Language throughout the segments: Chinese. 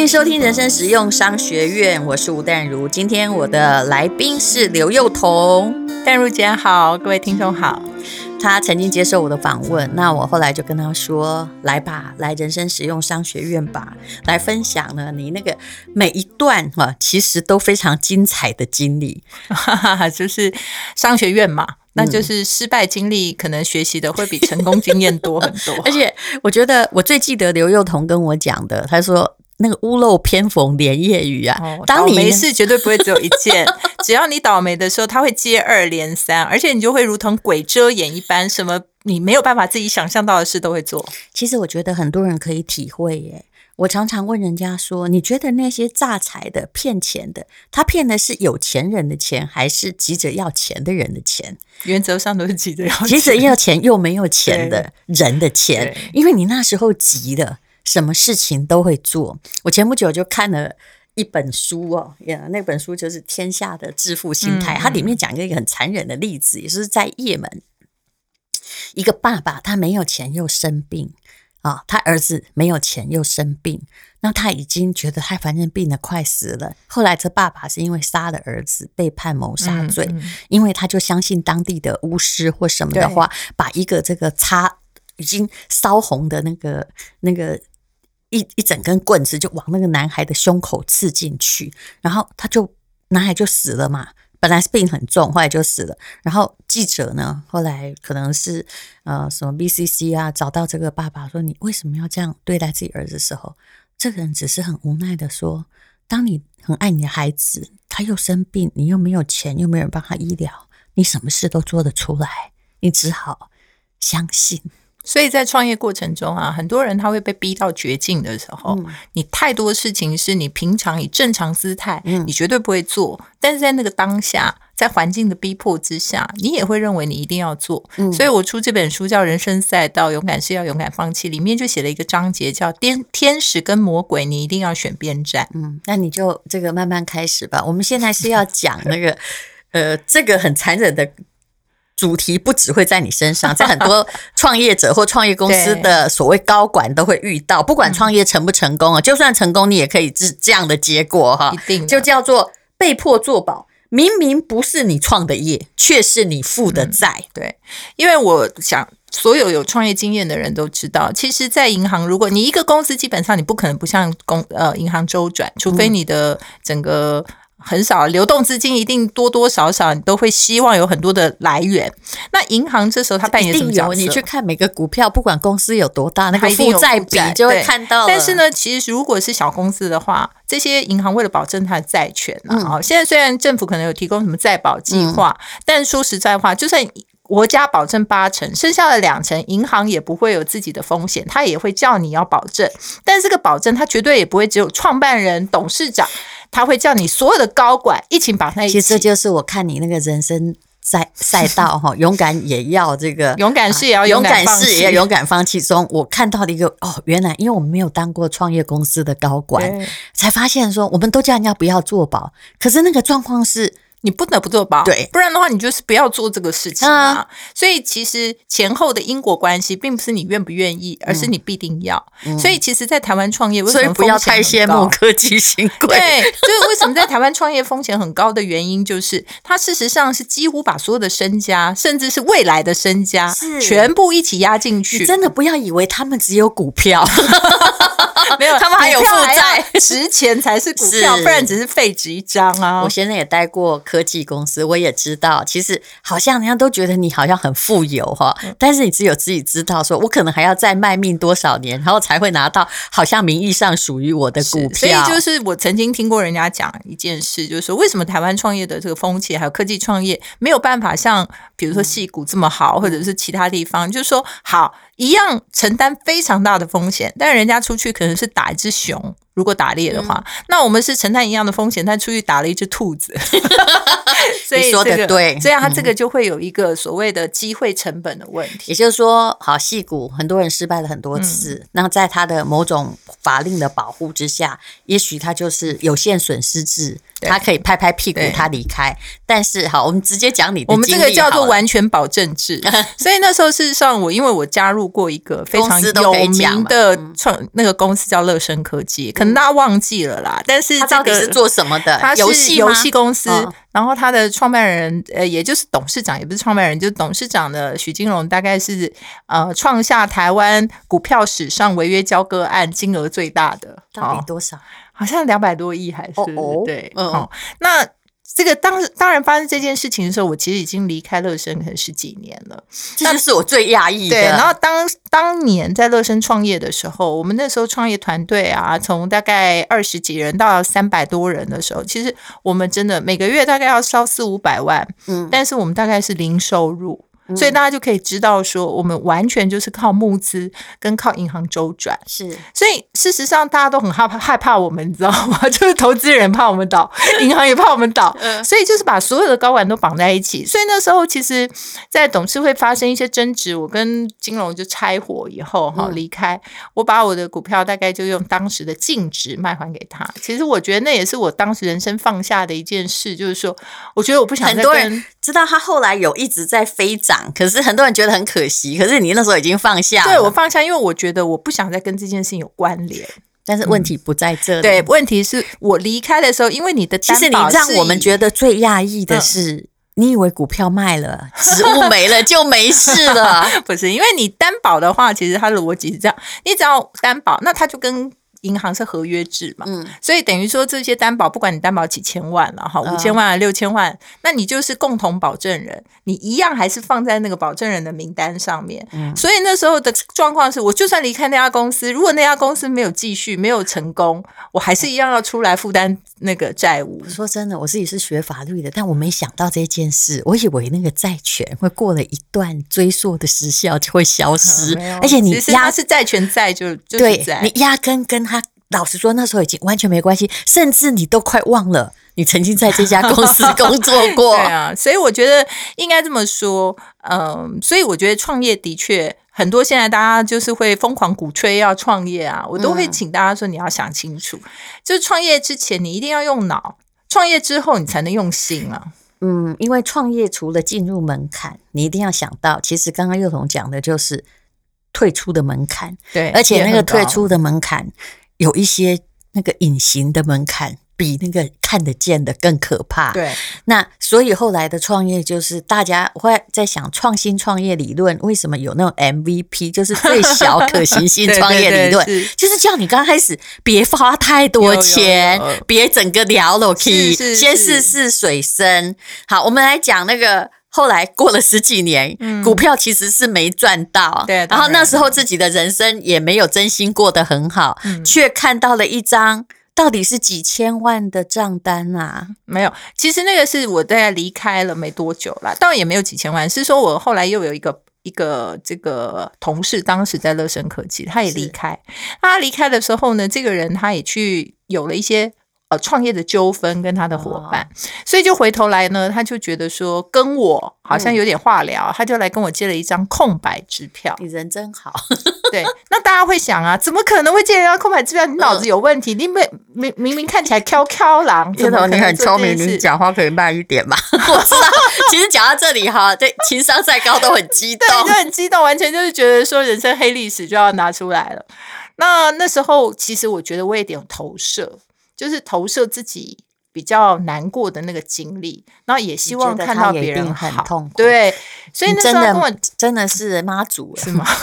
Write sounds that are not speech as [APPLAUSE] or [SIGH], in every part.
迎收听人生实用商学院，我是吴淡如。今天我的来宾是刘幼彤，淡如姐好，各位听众好。他曾经接受我的访问，那我后来就跟他说：“来吧，来人生实用商学院吧，来分享呢你那个每一段哈，其实都非常精彩的经历，哈哈，就是商学院嘛，那就是失败经历，可能学习的会比成功经验多很多。而且我觉得我最记得刘幼彤跟我讲的，他说。”那个屋漏偏逢连夜雨啊！哦、当你没事绝对不会只有一件，[LAUGHS] 只要你倒霉的时候，它会接二连三，而且你就会如同鬼遮眼一般，什么你没有办法自己想象到的事都会做。其实我觉得很多人可以体会耶。我常常问人家说：“你觉得那些诈财的、骗钱的，他骗的是有钱人的钱，还是急着要钱的人的钱？”原则上都是急着要钱，急着要钱又没有钱的 [LAUGHS] 人的钱，因为你那时候急了。什么事情都会做。我前不久就看了一本书哦，那本书就是《天下的致富心态》，它里面讲一个很残忍的例子，也是在也门，一个爸爸他没有钱又生病啊，他儿子没有钱又生病，那他已经觉得他反正病得快死了。后来这爸爸是因为杀了儿子被判谋杀罪，因为他就相信当地的巫师或什么的话，把一个这个擦已经烧红的那个那个。一一整根棍子就往那个男孩的胸口刺进去，然后他就男孩就死了嘛。本来是病很重，后来就死了。然后记者呢，后来可能是呃什么 BCC 啊，找到这个爸爸说：“你为什么要这样对待自己儿子的时候，这个人只是很无奈的说：当你很爱你的孩子，他又生病，你又没有钱，又没有人帮他医疗，你什么事都做得出来，你只好相信。”所以在创业过程中啊，很多人他会被逼到绝境的时候，嗯、你太多事情是你平常以正常姿态，嗯、你绝对不会做，但是在那个当下，在环境的逼迫之下，你也会认为你一定要做。嗯、所以我出这本书叫《人生赛道：勇敢是要勇敢放弃》，里面就写了一个章节叫“天天使跟魔鬼，你一定要选边站”。嗯，那你就这个慢慢开始吧。我们现在是要讲那个，呃，这个很残忍的。主题不只会在你身上，在很多 [LAUGHS] 创业者或创业公司的所谓高管都会遇到。不管创业成不成功啊，就算成功，你也可以是这样的结果哈。一定就叫做被迫做保，明明不是你创的业，却是你负的债。对，因为我想，所有有创业经验的人都知道，其实，在银行，如果你一个公司，基本上你不可能不向公呃银行周转，除非你的整个。很少流动资金，一定多多少少你都会希望有很多的来源。那银行这时候它扮演什么角色？你去看每个股票，不管公司有多大，那个负债比就会看到。但是呢，其实如果是小公司的话，这些银行为了保证它的债权啊，嗯、现在虽然政府可能有提供什么再保计划，嗯、但说实在话，就算国家保证八成，剩下的两成，银行也不会有自己的风险，它也会叫你要保证。但这个保证，它绝对也不会只有创办人、董事长。他会叫你所有的高管一起绑在一起。其实这就是我看你那个人生赛赛道哈，勇敢也要这个，[LAUGHS] 勇敢是也要勇敢，是也要勇敢放弃中。我看到了一个哦，原来因为我们没有当过创业公司的高管，才发现说我们都叫人家不要做保，可是那个状况是。你不得不做保，对，不然的话，你就是不要做这个事情啊。所以其实前后的因果关系，并不是你愿不愿意，而是你必定要。所以其实，在台湾创业，为什么不要太羡慕科技新贵？对，就是为什么在台湾创业风险很高的原因，就是它事实上是几乎把所有的身家，甚至是未来的身家，全部一起压进去。你真的不要以为他们只有股票，[LAUGHS] 没有，[LAUGHS] 他们还有负债，值钱才是股票，不然只是废纸一张啊。我现在也待过。科技公司，我也知道，其实好像人家都觉得你好像很富有哈，但是你只有自己知道，说我可能还要再卖命多少年，然后才会拿到好像名义上属于我的股票。所以就是我曾经听过人家讲一件事，就是说为什么台湾创业的这个风气，还有科技创业没有办法像比如说戏谷这么好，或者是其他地方，就是说好一样承担非常大的风险，但是人家出去可能是打一只熊。如果打猎的话，嗯、那我们是承担一样的风险，但出去打了一只兔子，[LAUGHS] [LAUGHS] 所以、这个、你说的对，这样它这个就会有一个所谓的机会成本的问题。也就是说，好戏骨很多人失败了很多次，那、嗯、在他的某种法令的保护之下，也许他就是有限损失制。他可以拍拍屁股，他离开。但是好，我们直接讲你的。我们这个叫做完全保证制。[LAUGHS] 所以那时候事实上，我因为我加入过一个非常有名的创那个公司叫乐升科技，可能大家忘记了啦。但是、这个、他到底是做什么的？他是游戏游戏公司，哦、然后他的创办人呃，也就是董事长，也不是创办人，就是董事长的许金龙，大概是呃创下台湾股票史上违约交割案金额最大的，到底多少？哦、好像两百多亿还是？哦哦对，嗯、哦，那。这个当当然发生这件事情的时候，我其实已经离开乐生可能十几年了，这就是我最压抑的。对，然后当当年在乐生创业的时候，我们那时候创业团队啊，从大概二十几人到三百多人的时候，其实我们真的每个月大概要烧四五百万，嗯，但是我们大概是零收入。所以大家就可以知道，说我们完全就是靠募资跟靠银行周转。是，所以事实上大家都很害怕害怕我们，你知道吗？[LAUGHS] 就是投资人怕我们倒，[LAUGHS] 银行也怕我们倒，所以就是把所有的高管都绑在一起。所以那时候其实，在董事会发生一些争执，我跟金融就拆伙以后哈离开，我把我的股票大概就用当时的净值卖还给他。其实我觉得那也是我当时人生放下的一件事，就是说，我觉得我不想再跟。很多人知道他后来有一直在飞涨。可是很多人觉得很可惜，可是你那时候已经放下了。对，我放下，因为我觉得我不想再跟这件事情有关联。但是问题不在这里，嗯、对，问题是我离开的时候，因为你的其实你让我们觉得最讶异的是，嗯、你以为股票卖了，职务没了就没事了？[LAUGHS] 不是，因为你担保的话，其实它的逻辑是这样：你只要担保，那它就跟。银行是合约制嘛，嗯，所以等于说这些担保，不管你担保几千万了哈，五千万啊六千万，那你就是共同保证人，你一样还是放在那个保证人的名单上面。嗯，所以那时候的状况是，我就算离开那家公司，如果那家公司没有继续，没有成功，我还是一样要出来负担那个债务。说真的，我自己是学法律的，但我没想到这件事，我以为那个债权会过了一段追溯的时效就会消失，[LAUGHS] 嗯、而且你压是债权债就就是对，你压根跟他。老实说，那时候已经完全没关系，甚至你都快忘了你曾经在这家公司工作过。[LAUGHS] 对啊，所以我觉得应该这么说，嗯，所以我觉得创业的确很多。现在大家就是会疯狂鼓吹要创业啊，我都会请大家说，你要想清楚，嗯、就是创业之前你一定要用脑，创业之后你才能用心啊。嗯，因为创业除了进入门槛，你一定要想到，其实刚刚幼童讲的就是退出的门槛，对，而且那个退出的门槛。有一些那个隐形的门槛，比那个看得见的更可怕。对，那所以后来的创业就是大家会在想创新创业理论，为什么有那种 MVP，就是最小可行性创业理论，[LAUGHS] 对对对，就是叫你刚开始别花太多钱，别整个聊了 key，先试试水深。好，我们来讲那个。后来过了十几年，嗯、股票其实是没赚到，对。然后那时候自己的人生也没有真心过得很好，嗯、却看到了一张到底是几千万的账单啊！没有，其实那个是我大概离开了没多久啦，倒也没有几千万，是说我后来又有一个一个这个同事，当时在乐生科技，他也离开。他离开的时候呢，这个人他也去有了一些。呃，创业的纠纷跟他的伙伴，哦、所以就回头来呢，他就觉得说跟我好像有点话聊，嗯、他就来跟我借了一张空白支票。你人真好，对。那大家会想啊，怎么可能会借人家空白支票？你脑子有问题？嗯、你明明明明看起来飘飘狼，[LAUGHS] 你很聪明，你讲话可以慢一点嘛？[LAUGHS] 我知道，其实讲到这里哈，对，情商再高都很 [LAUGHS] 激动，对，就很激动，完全就是觉得说人生黑历史就要拿出来了。那那时候，其实我觉得我也有点投射。就是投射自己比较难过的那个经历，然后也希望看到别人很痛苦。对，所以那时候跟我真的，是妈祖是吗？[LAUGHS]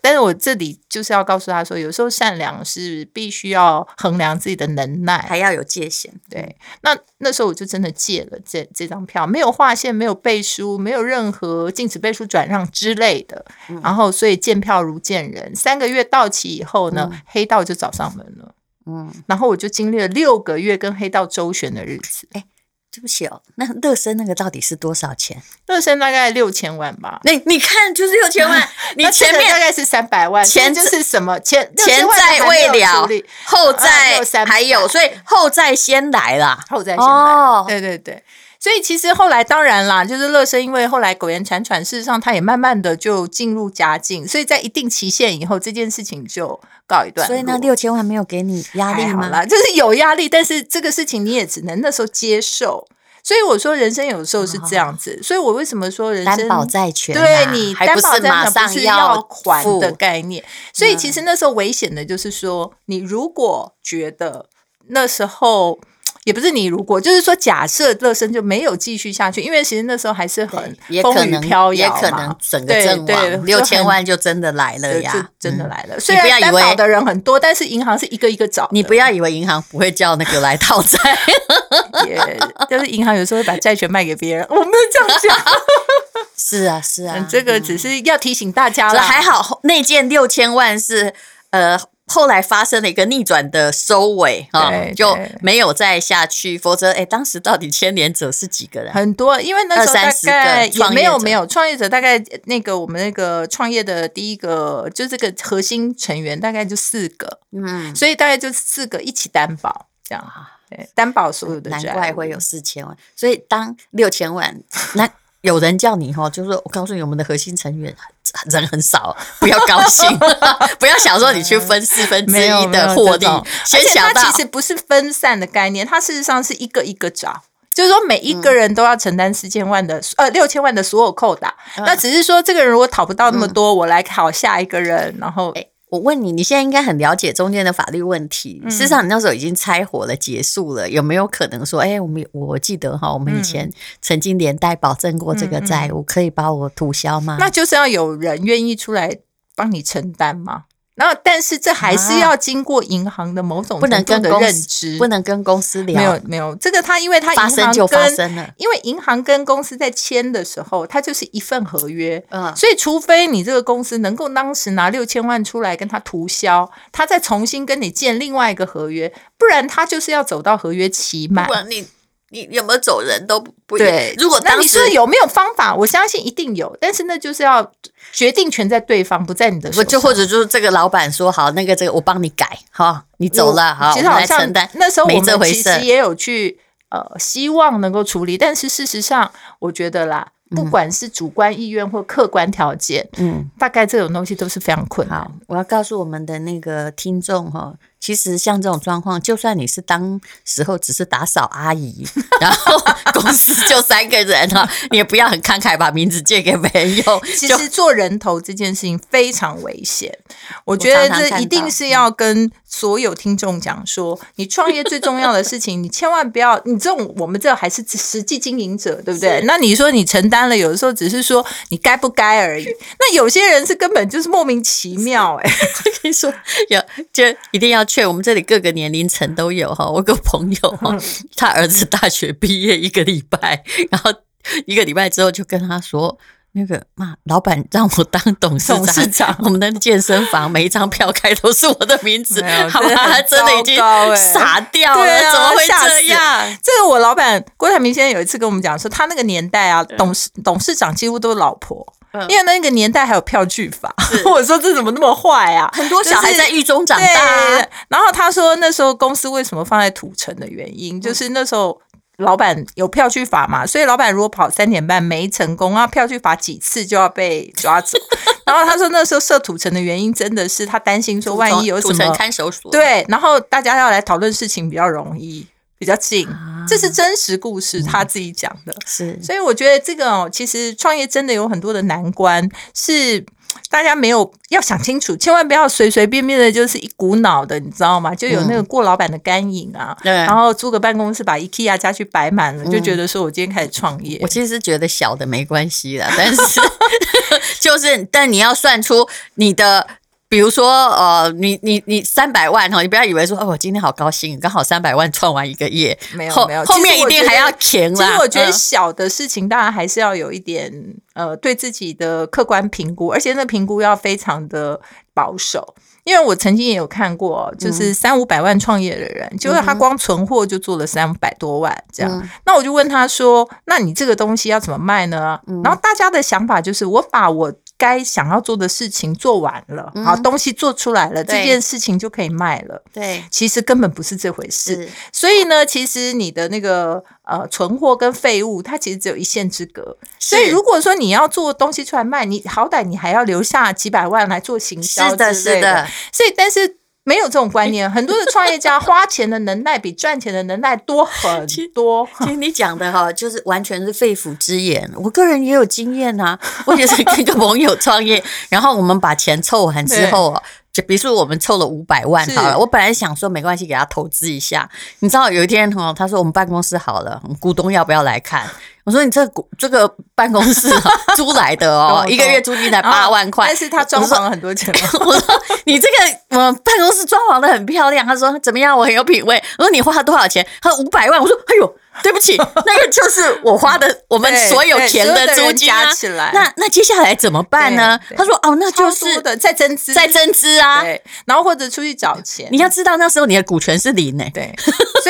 但是我这里就是要告诉他说，有时候善良是必须要衡量自己的能耐，还要有界限。对，那那时候我就真的借了这这张票，没有划线，没有背书，没有任何禁止背书转让之类的。嗯、然后，所以见票如见人。三个月到期以后呢，嗯、黑道就找上门了。嗯，然后我就经历了六个月跟黑道周旋的日子。哎，对不起哦，那乐生那个到底是多少钱？乐生大概六千万吧。那你看，就是六千万，[LAUGHS] 你前面大概是三百万，钱就是什么钱？前在未了，后债还有，所以后债先来啦，后债先来。对对对。所以其实后来当然啦，就是乐生，因为后来苟延残喘，事实上他也慢慢的就进入佳境，所以在一定期限以后，这件事情就告一段。所以那六千万没有给你压力吗？就是有压力，但是这个事情你也只能那时候接受。所以我说人生有时候是这样子，哦、所以我为什么说人生担保债权、啊？对你担保债权不是要还的概念，嗯、所以其实那时候危险的就是说，你如果觉得那时候。也不是你如果就是说，假设乐生就没有继续下去，因为其实那时候还是很风雨飘摇嘛，也可能整个阵亡，六千万就真的来了呀，就真的来了。虽然担保的人很多，但是银行是一个一个找。你不要以为银行不会叫那个来讨债，[LAUGHS] 也就是银行有时候会把债权卖给别人，我没有这样讲。[LAUGHS] 是啊，是啊，这个只是要提醒大家了。还好那件六千万是呃。后来发生了一个逆转的收尾，哈，就没有再下去。否则，哎，当时到底牵连者是几个人？很多，因为那时候大概也没有没有创业者，大概那个我们那个创业的第一个就这个核心成员大概就四个，嗯，所以大概就四个一起担保这样，对，担保所有的，难怪会有四千万。所以当六千万，那有人叫你哈，就是说我告诉你，我们的核心成员。人很少，不要高兴，[LAUGHS] 不要想说你去分四分之一的获利。先想到其实不是分散的概念，它事实上是一个一个找，就是说每一个人都要承担四千万的、嗯、呃六千万的所有扣打。嗯、那只是说这个人如果讨不到那么多，嗯、我来考下一个人，然后。欸我问你，你现在应该很了解中间的法律问题。事实上，你那时候已经拆伙了，结束了，有没有可能说，哎，我们我记得哈，我们以前曾经连带保证过这个债务，可以把我涂销吗？那就是要有人愿意出来帮你承担吗？然后，但是这还是要经过银行的某种程度的认知，不能跟公司聊。没有，没有这个，他因为他银行跟发生就发生了，因为银行跟公司在签的时候，它就是一份合约。嗯，所以除非你这个公司能够当时拿六千万出来跟他涂销，他再重新跟你建另外一个合约，不然他就是要走到合约期满。你有没有走人都不对。如果当时有没有方法，我相信一定有。但是那就是要决定权在对方，不在你的手上。就或者就是这个老板说好，那个这个我帮你改哈，你走了哈，其实好像那时候我们其实也有去呃，希望能够处理，但是事实上我觉得啦。不管是主观意愿或客观条件，嗯，大概这种东西都是非常困难。我要告诉我们的那个听众哈，其实像这种状况，就算你是当时候只是打扫阿姨，然后 [LAUGHS] 公司就三个人啊，你也不要很慷慨把名字借给朋友。[LAUGHS] 其实做人头这件事情非常危险，我觉得这一定是要跟所有听众讲说，你创业最重要的事情，你千万不要，[LAUGHS] 你这种我们这还是实际经营者，对不对？那你说你承担。了，有的时候只是说你该不该而已。[LAUGHS] 那有些人是根本就是莫名其妙哎、欸。[LAUGHS] 我跟你说，有就一定要劝我们这里各个年龄层都有哈。我个朋友哈，他儿子大学毕业一个礼拜，然后一个礼拜之后就跟他说。那个嘛，老板让我当董事长，董事长我们的健身房每一张票开都是我的名字，好吧，他真的已经傻掉了，怎么会这样？这个我老板郭台铭先生有一次跟我们讲说，他那个年代啊，董事董事长几乎都是老婆，嗯、因为那个年代还有票据法。[LAUGHS] 我说这怎么那么坏啊？很多小孩在狱中长大、啊就是。然后他说那时候公司为什么放在土城的原因，就是那时候。老板有票据法嘛？所以老板如果跑三点半没成功，啊票据法几次就要被抓走。[LAUGHS] 然后他说那时候设土城的原因真的是他担心说万一有什么土城看守所对，然后大家要来讨论事情比较容易，比较近。啊、这是真实故事，他自己讲的。是，所以我觉得这个哦，其实创业真的有很多的难关是。大家没有要想清楚，千万不要随随便便的，就是一股脑的，你知道吗？就有那个过老板的干瘾啊，嗯、然后租个办公室把 IKEA 家具摆满了，嗯、就觉得说我今天开始创业。我其实是觉得小的没关系啦，但是 [LAUGHS] 就是，但你要算出你的。比如说，呃，你你你三百万哈，你不要以为说，哦，我今天好高兴，刚好三百万创完一个业，没有没有，后面一定还要填啦。其实我觉得小的事情，当然还是要有一点，呃，对自己的客观评估，而且那评估要非常的保守。因为我曾经也有看过，就是三五百万创业的人，嗯、就是他光存货就做了三百多万这样。嗯、那我就问他说：“那你这个东西要怎么卖呢？”嗯、然后大家的想法就是，我把我。该想要做的事情做完了，好、嗯、东西做出来了，对这件事情就可以卖了。对，其实根本不是这回事。所以呢，其实你的那个呃存货跟废物，它其实只有一线之隔。所以如果说你要做东西出来卖，你好歹你还要留下几百万来做行销的，是的。所以，但是没有这种观念，[LAUGHS] 很多的创业家花钱的能耐比赚钱的能耐多很多。其实你讲的哈，就是完全是肺腑之言。我个人也有经验啊，我也是跟一个朋友创业，然后我们把钱凑完之后。就比如说，我们凑了五百万好了，我本来想说没关系，给他投资一下。你知道有一天哈，他说我们办公室好了，股东要不要来看？我说你这股这个办公室租来的哦，一个月租金才八万块，但是他装潢了很多钱。[LAUGHS] 我说你这个我办公室装潢的很漂亮。他说怎么样？我很有品味。我说你花了多少钱？他说五百万。我说哎呦。[LAUGHS] 对不起，那个就是我花的我们所有钱的租金啊。那那接下来怎么办呢？他说哦，那就是的再增资，再增资啊。对然后或者出去找钱。你要知道那时候你的股权是零呢。对，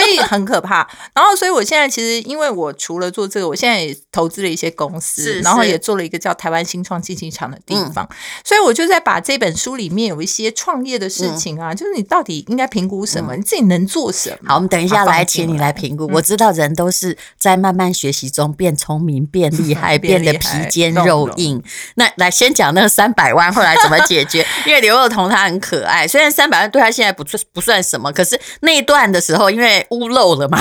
所以很可怕。然后所以我现在其实因为我除了做这个，我现在也投资了一些公司，然后也做了一个叫台湾新创竞技场的地方。所以我就在把这本书里面有一些创业的事情啊，就是你到底应该评估什么，你自己能做什么。好，我们等一下来请你来评估。我知道人。都是在慢慢学习中变聪明、变厉 [LAUGHS] 害、变得皮坚肉硬。那来先讲那个三百万，后来怎么解决？因为刘若彤她很可爱，虽然三百万对她现在不算不算什么，可是那一段的时候，因为屋漏了嘛，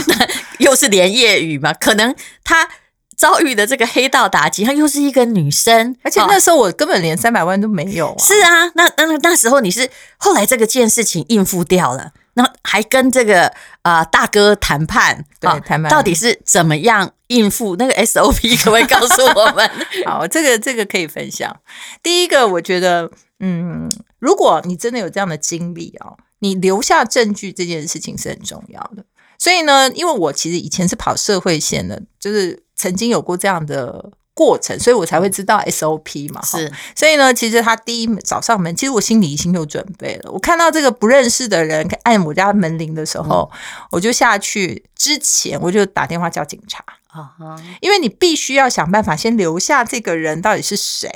[LAUGHS] 又是连夜雨嘛，可能他遭遇的这个黑道打击，他又是一个女生，而且那时候我根本连三百万都没有啊。是啊，那那那时候你是后来这个件事情应付掉了。那还跟这个啊、呃、大哥谈判，对，谈判、哦、到底是怎么样应付那个 SOP？可不可以告诉我们？[LAUGHS] 好，这个这个可以分享。第一个，我觉得，嗯，如果你真的有这样的经历哦，你留下证据这件事情是很重要的。所以呢，因为我其实以前是跑社会线的，就是曾经有过这样的。过程，所以我才会知道 SOP 嘛。是，所以呢，其实他第一找上门，其实我心里已经有准备了。我看到这个不认识的人按我家门铃的时候，嗯、我就下去之前，我就打电话叫警察啊，因为你必须要想办法先留下这个人到底是谁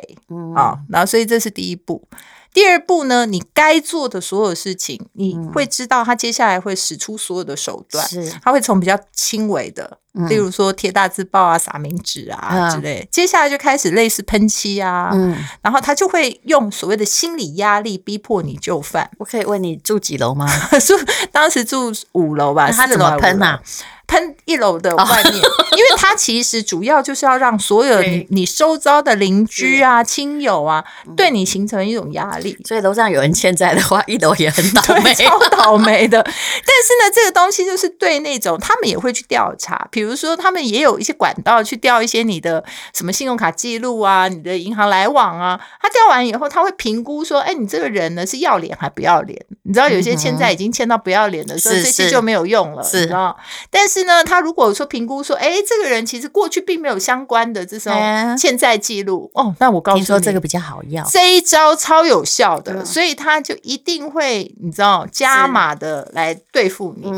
啊。然后，所以这是第一步。第二步呢，你该做的所有事情，你会知道他接下来会使出所有的手段，是，他会从比较轻微的。例如说贴大字报啊、撒名纸啊之类，接下来就开始类似喷漆啊，然后他就会用所谓的心理压力逼迫你就范。我可以问你住几楼吗？[LAUGHS] 住当时住五楼吧，他怎么喷啊？喷一楼的外面，[LAUGHS] 因为它其实主要就是要让所有你你周遭的邻居啊、亲友啊，对你形成一种压力。所以楼上有人欠债的话，一楼也很倒霉，[LAUGHS] 超倒霉的。但是呢，这个东西就是对那种他们也会去调查，比如说他们也有一些管道去调一些你的什么信用卡记录啊、你的银行来往啊。他调完以后，他会评估说，哎，你这个人呢是要脸还不要脸？你知道有些欠债已经欠到不要脸的时候，这些就没有用了，是。啊。但是呢，他如果说评估说，哎，这个人其实过去并没有相关的这种欠债记录，哦，那我告诉你，说这个比较好要，这一招超有效的，所以他就一定会，你知道，加码的来对付你。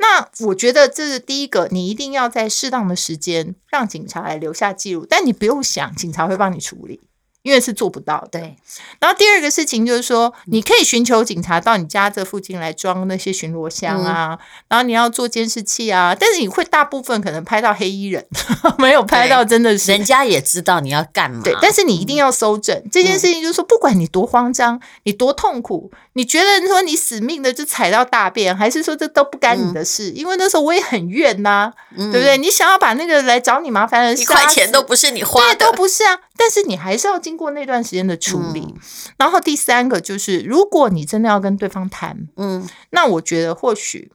那我觉得这是第一个，你一定要在适当的时间让警察来留下记录，但你不用想，警察会帮你处理。因为是做不到的。对，然后第二个事情就是说，你可以寻求警察到你家这附近来装那些巡逻箱啊，嗯、然后你要做监视器啊，但是你会大部分可能拍到黑衣人，[LAUGHS] 没有拍到真的是人家也知道你要干嘛。对，但是你一定要搜证、嗯、这件事情，就是说，不管你多慌张，你多痛苦，你觉得说你死命的就踩到大便，还是说这都不干你的事？嗯、因为那时候我也很怨呐、啊，嗯、对不对？你想要把那个来找你麻烦的一块钱都不是你花的，对，都不是啊。但是你还是要经过那段时间的处理，嗯、然后第三个就是，如果你真的要跟对方谈，嗯，那我觉得或许。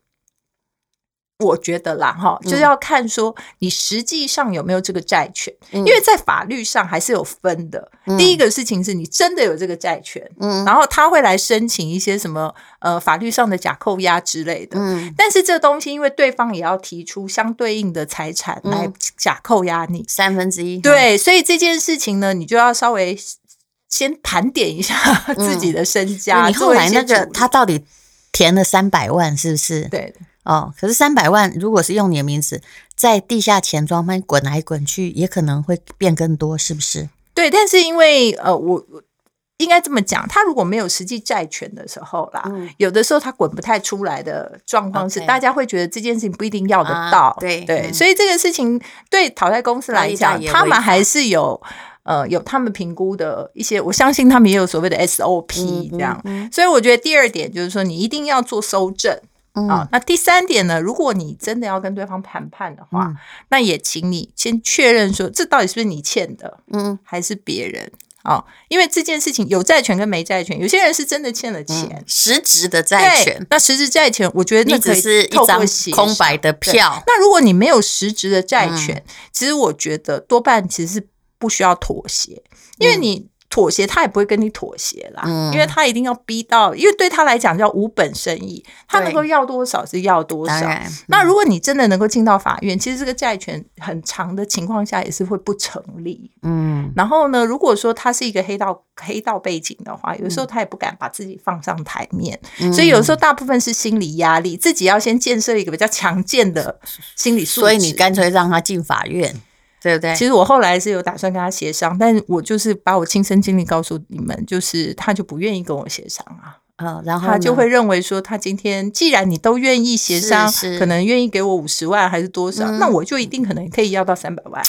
我觉得啦，哈，就是要看说你实际上有没有这个债权，嗯、因为在法律上还是有分的。嗯、第一个事情是你真的有这个债权，嗯，然后他会来申请一些什么呃法律上的假扣押之类的，嗯，但是这东西因为对方也要提出相对应的财产来假扣押你、嗯、三分之一，对，所以这件事情呢，你就要稍微先盘点一下自己的身家。嗯、你后来那个他到底填了三百万，是不是？对。哦，可是三百万，如果是用你的名字在地下钱庄翻滚来滚去，也可能会变更多，是不是？对，但是因为呃，我应该这么讲，他如果没有实际债权的时候啦，嗯、有的时候他滚不太出来的状况是，大家会觉得这件事情不一定要得到。啊、对对，嗯、所以这个事情对淘汰公司来讲，他们还是有呃有他们评估的一些，我相信他们也有所谓的 SOP 这样。嗯嗯嗯、所以我觉得第二点就是说，你一定要做收证。啊、哦，那第三点呢？如果你真的要跟对方谈判的话，嗯、那也请你先确认说，这到底是不是你欠的，嗯，还是别人？哦，因为这件事情有债权跟没债权，有些人是真的欠了钱，嗯、实质的债权。那实质债权，我觉得那可以透过写空白的票。那如果你没有实质的债权，嗯、其实我觉得多半其实是不需要妥协，因为你。妥协，他也不会跟你妥协啦，嗯、因为他一定要逼到，因为对他来讲叫无本生意，他能够要多少是要多少。嗯、那如果你真的能够进到法院，其实这个债权很长的情况下也是会不成立。嗯，然后呢，如果说他是一个黑道黑道背景的话，有时候他也不敢把自己放上台面，嗯、所以有时候大部分是心理压力，自己要先建设一个比较强健的心理素质。所以你干脆让他进法院。对不对？其实我后来是有打算跟他协商，但是我就是把我亲身经历告诉你们，就是他就不愿意跟我协商啊。嗯，然后他就会认为说，他今天既然你都愿意协商，是是可能愿意给我五十万还是多少，嗯、那我就一定可能可以要到三百万。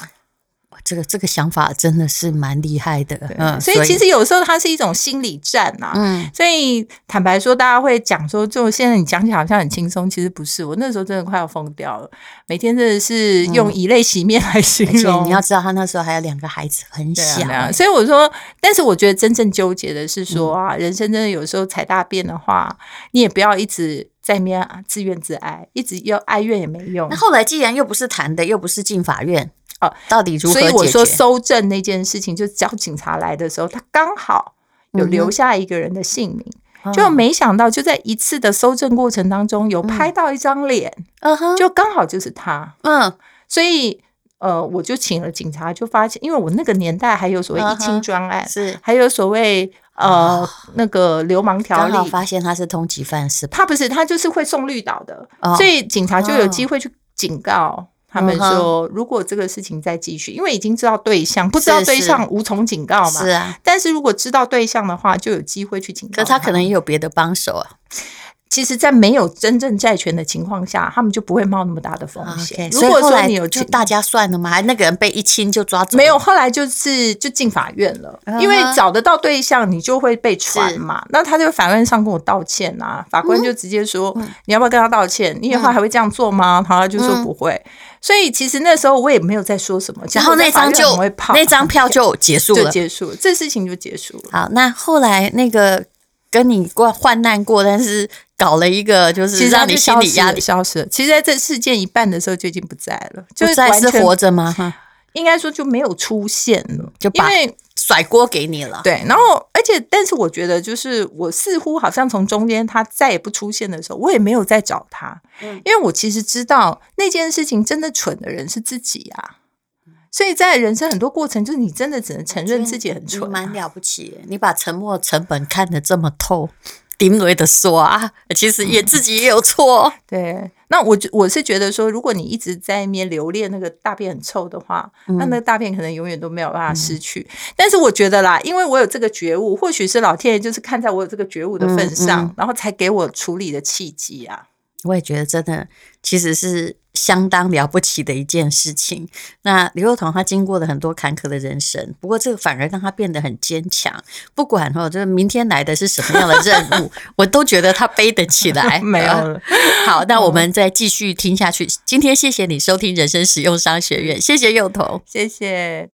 这个这个想法真的是蛮厉害的，嗯，所以其实有时候它是一种心理战呐，嗯，所以坦白说，大家会讲说，就现在你讲起来好像很轻松，其实不是，我那时候真的快要疯掉了，每天真的是用以泪洗面来形容。你要知道，他那时候还有两个孩子，很小，所以我说，但是我觉得真正纠结的是说啊，人生真的有时候踩大便的话，你也不要一直在那边自怨自艾，一直要哀怨也没用。那后来既然又不是谈的，又不是进法院。哦，到底如何？所以我说搜证那件事情，就叫警察来的时候，他刚好有留下一个人的姓名，嗯、就没想到就在一次的搜证过程当中，有拍到一张脸，嗯哼，就刚好就是他，嗯，所以呃，我就请了警察，就发现，因为我那个年代还有所谓一清专案，是。还有所谓呃、哦、那个流氓条例，发现他是通缉犯是吧？他不是，他就是会送绿岛的，哦、所以警察就有机会去警告。他们说，如果这个事情再继续，因为已经知道对象，不知道对象无从警告嘛。是啊，但是如果知道对象的话，就有机会去警告。可他可能也有别的帮手啊。其实，在没有真正债权的情况下，他们就不会冒那么大的风险。Okay, 如果说你有就大家算了嘛？还那个人被一亲就抓走？没有，后来就是就进法院了，嗯、因为找得到对象，你就会被传嘛。那他就法院上跟我道歉呐、啊，法官就直接说：“嗯、你要不要跟他道歉？你以后还会这样做吗？”然后他就说不会。嗯、所以其实那时候我也没有再说什么，然后那张就那张票就结束了，就结束了，这事情就结束了。好，那后来那个。跟你过患难过，但是搞了一个就是让你心理压力消失了。其实在这事件一半的时候就已经不在了，就是还是活着吗？[LAUGHS] 应该说就没有出现了，就把甩锅给你了。对，然后而且但是我觉得就是我似乎好像从中间他再也不出现的时候，我也没有再找他，因为我其实知道那件事情真的蠢的人是自己啊。所以在人生很多过程，就是你真的只能承认自己很蠢，蛮了不起。你把沉默成本看得这么透，顶嘴的说啊，其实也自己也有错。[LAUGHS] 对，那我我是觉得说，如果你一直在那边留恋那个大便很臭的话，嗯、那那个大便可能永远都没有办法失去。嗯、但是我觉得啦，因为我有这个觉悟，或许是老天爷就是看在我有这个觉悟的份上，然后才给我处理的契机啊。我也觉得真的，其实是。相当了不起的一件事情。那刘宥彤他经过了很多坎坷的人生，不过这个反而让他变得很坚强。不管哈，就是明天来的是什么样的任务，[LAUGHS] 我都觉得他背得起来。[LAUGHS] 没有了。好，那我们再继续听下去。今天谢谢你收听人生实用商学院，谢谢幼童，谢谢。